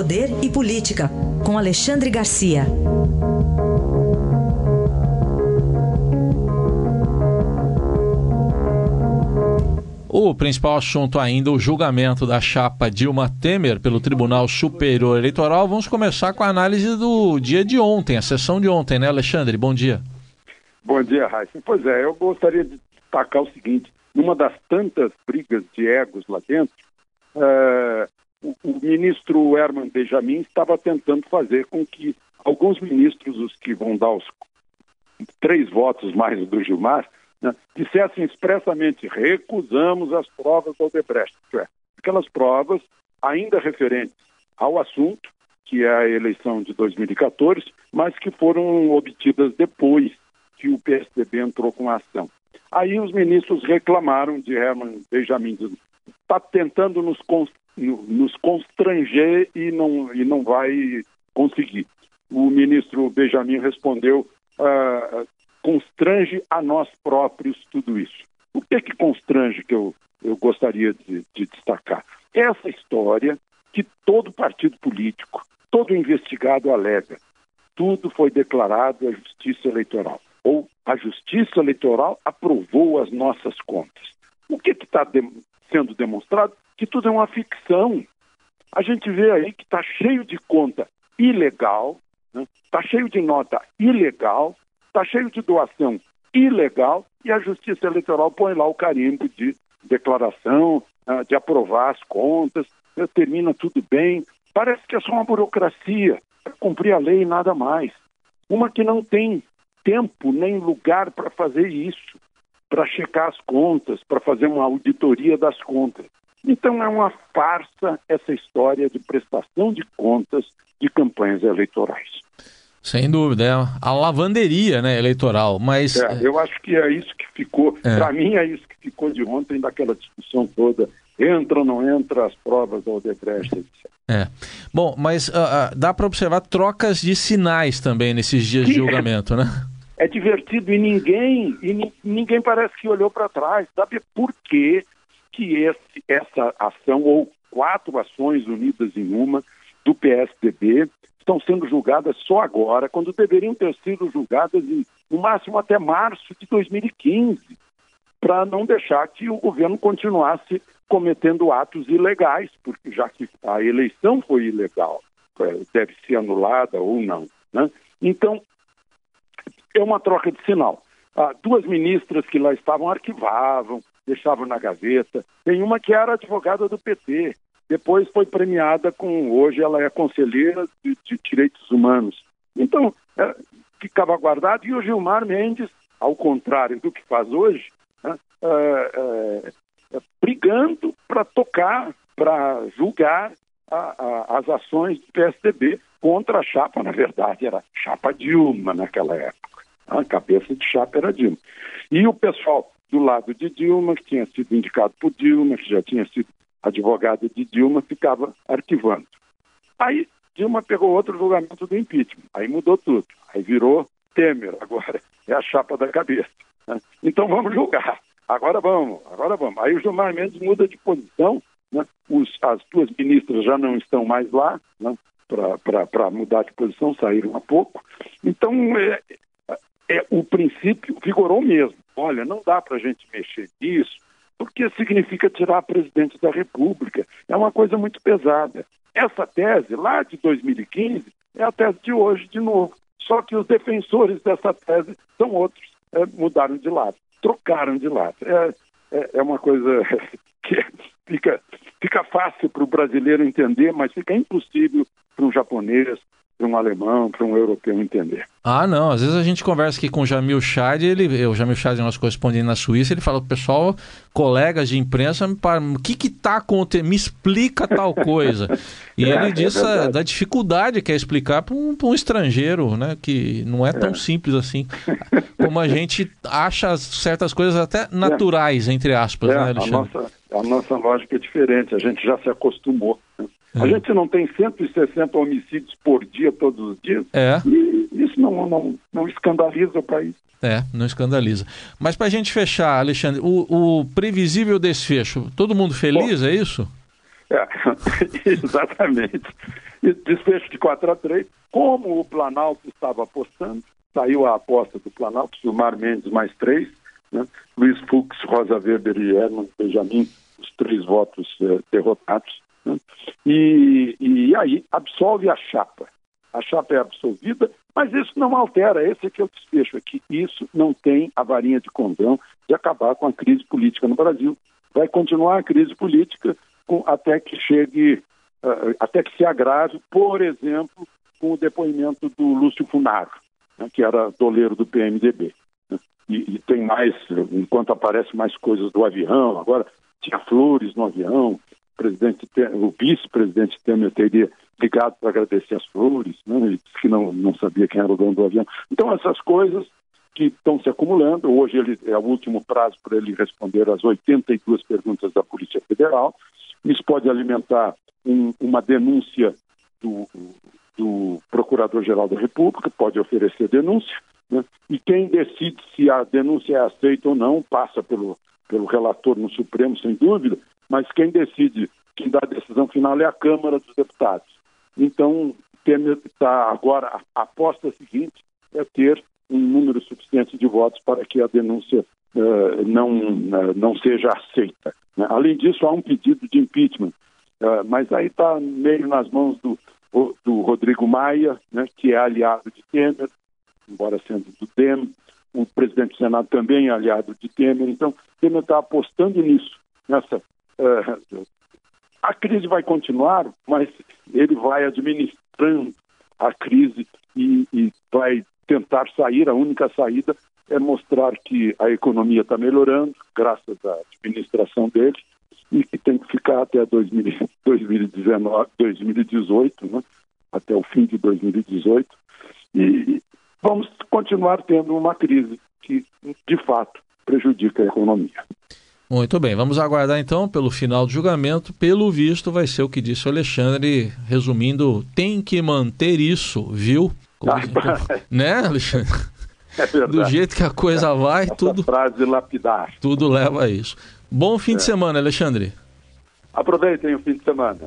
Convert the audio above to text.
Poder e Política, com Alexandre Garcia. O principal assunto ainda, o julgamento da chapa Dilma Temer pelo Tribunal Superior Eleitoral. Vamos começar com a análise do dia de ontem, a sessão de ontem, né, Alexandre? Bom dia. Bom dia, Raíssa. Pois é, eu gostaria de destacar o seguinte: numa das tantas brigas de egos lá dentro, uh, o, o, ministro Herman Benjamin estava tentando fazer com que alguns ministros, os que vão dar os três votos mais do Gilmar, né, dissessem expressamente recusamos as provas do Odebrecht, é, aquelas provas ainda referentes ao assunto, que é a eleição de 2014, mas que foram obtidas depois que o PSDB entrou com a ação. Aí os ministros reclamaram de Herman Benjamin, está tentando nos, nos constranger e não, e não vai conseguir. O ministro Benjamin respondeu: uh, constrange a nós próprios tudo isso. O que é que constrange que eu, eu gostaria de, de destacar? Essa história que todo partido político, todo investigado alega. Tudo foi declarado à Justiça Eleitoral. Ou a Justiça Eleitoral aprovou as nossas contas. O que está sendo demonstrado? Que tudo é uma ficção. A gente vê aí que está cheio de conta ilegal, está né? Tá cheio de nota ilegal, está cheio de doação ilegal e a Justiça Eleitoral põe lá o carimbo de declaração, ah, de aprovar as contas, né, termina tudo bem. Parece que é só uma burocracia para cumprir a lei e nada mais. Uma que não tem tempo nem lugar para fazer isso, para checar as contas, para fazer uma auditoria das contas. Então é uma farsa essa história de prestação de contas de campanhas eleitorais. Sem dúvida, é a lavanderia né, eleitoral, mas... É, eu acho que é isso que ficou, é. para mim é isso que ficou de ontem daquela discussão toda, entra ou não entra as provas da Odebrecht, etc. É. Bom, mas uh, uh, dá para observar trocas de sinais também nesses dias de julgamento, né? É divertido e ninguém, e ninguém parece que olhou para trás. Sabe por que, que esse, essa ação, ou quatro ações unidas em uma, do PSDB, estão sendo julgadas só agora, quando deveriam ter sido julgadas em, no máximo até março de 2015, para não deixar que o governo continuasse cometendo atos ilegais, porque já que a eleição foi ilegal, é, deve ser anulada ou não. Né? Então, é uma troca de sinal. Ah, duas ministras que lá estavam arquivavam, deixavam na gaveta. Tem uma que era advogada do PT, depois foi premiada com, hoje ela é conselheira de, de direitos humanos. Então, é, ficava guardado e o Gilmar Mendes, ao contrário do que faz hoje, né, é, é, é brigando para tocar, para julgar a, a, as ações do PSDB contra a chapa, na verdade era chapa Dilma naquela época. A cabeça de chapa era Dilma. E o pessoal do lado de Dilma, que tinha sido indicado por Dilma, que já tinha sido advogada de Dilma, ficava arquivando. Aí Dilma pegou outro julgamento do impeachment, aí mudou tudo, aí virou Temer, agora é a chapa da cabeça. Então vamos julgar, agora vamos, agora vamos. Aí o Gilmar Mendes muda de posição, né? Os, as duas ministras já não estão mais lá, né? para mudar de posição, saíram há pouco. Então, é, é, o princípio vigorou mesmo. Olha, não dá para a gente mexer nisso, porque significa tirar presidente da República. É uma coisa muito pesada. Essa tese, lá de 2015, é a tese de hoje de novo. Só que os defensores dessa tese são outros, é, mudaram de lado, trocaram de lado. É, é, é uma coisa que fica, fica fácil para o brasileiro entender, mas fica impossível para um japonês, para um alemão, para um europeu entender. Ah, não. Às vezes a gente conversa aqui com o Jamil Chad, ele, o Jamil Chad é nosso correspondente na Suíça, ele fala pessoal, colegas de imprensa, o que que tá acontecendo? Me explica tal coisa. E é, ele é diz é da dificuldade que é explicar para um, um, estrangeiro, né? Que não é tão é. simples assim. Como a gente acha certas coisas até naturais, entre aspas, é, né, Alexandre? A nossa, a nossa lógica é diferente, a gente já se acostumou. Né? A é. gente não tem 160 homicídios por dia, todos os dias. É. E isso não, não, não escandaliza o país. É, não escandaliza. Mas para a gente fechar, Alexandre, o, o, previsível desfecho, todo mundo feliz, Bom, é isso? É, exatamente. Desfecho de 4 a 3, como o Planalto estava apostando, saiu a aposta do Planalto, Gilmar Mendes mais três, né? Luiz Fux, Rosa Weber e Herman Benjamin, os três votos eh, derrotados. Né? E, e aí absolve a chapa. A chapa é absolvida, mas isso não altera, esse é que eu desfecho aqui. Isso não tem a varinha de condão de acabar com a crise política no Brasil. Vai continuar a crise política com, até que chegue, uh, até que se agrave, por exemplo, com o depoimento do Lúcio Funaro, né, que era doleiro do PMDB. E, e, tem mais, enquanto aparecem mais coisas do avião, agora tinha flores no avião, o, presidente, o vice-presidente Temer teria ligado para agradecer as flores, né, e disse que não, não sabia quem era o dono do avião. Então, essas coisas que estão se acumulando. Hoje ele, é o último prazo para ele responder às 82 perguntas da Polícia Federal. Isso pode alimentar um, uma denúncia do, do Procurador-Geral da República, pode oferecer denúncia, né? e quem decide se a denúncia é aceita ou não passa pelo, pelo relator no Supremo, sem dúvida, mas quem decide, quem dá a decisão final é a Câmara dos Deputados. Então, está agora, a aposta seguinte é ter um número suficiente de votos para que a denúncia uh, não, uh, não seja aceita. Né? Além disso, há um pedido de impeachment, uh, mas aí está meio nas mãos do, do Rodrigo Maia, né, que é aliado de Temer, embora sendo do DEM, o presidente do Senado também é aliado de Temer, então Temer está apostando nisso, nessa. Uh, a crise vai continuar, mas ele vai administrando a crise e, e vai tentar sair. A única saída é mostrar que a economia está melhorando, graças à administração dele, e que tem que ficar até 2019, 2018, né? até o fim de 2018. E vamos continuar tendo uma crise que, de fato, prejudica a economia. Muito bem, vamos aguardar então pelo final do julgamento. Pelo visto, vai ser o que disse o Alexandre, resumindo, tem que manter isso, viu? né, Alexandre? É Do jeito que a coisa vai, Essa tudo. Frase lapidar. Tudo leva a isso. Bom fim é. de semana, Alexandre. Aproveitem o fim de semana.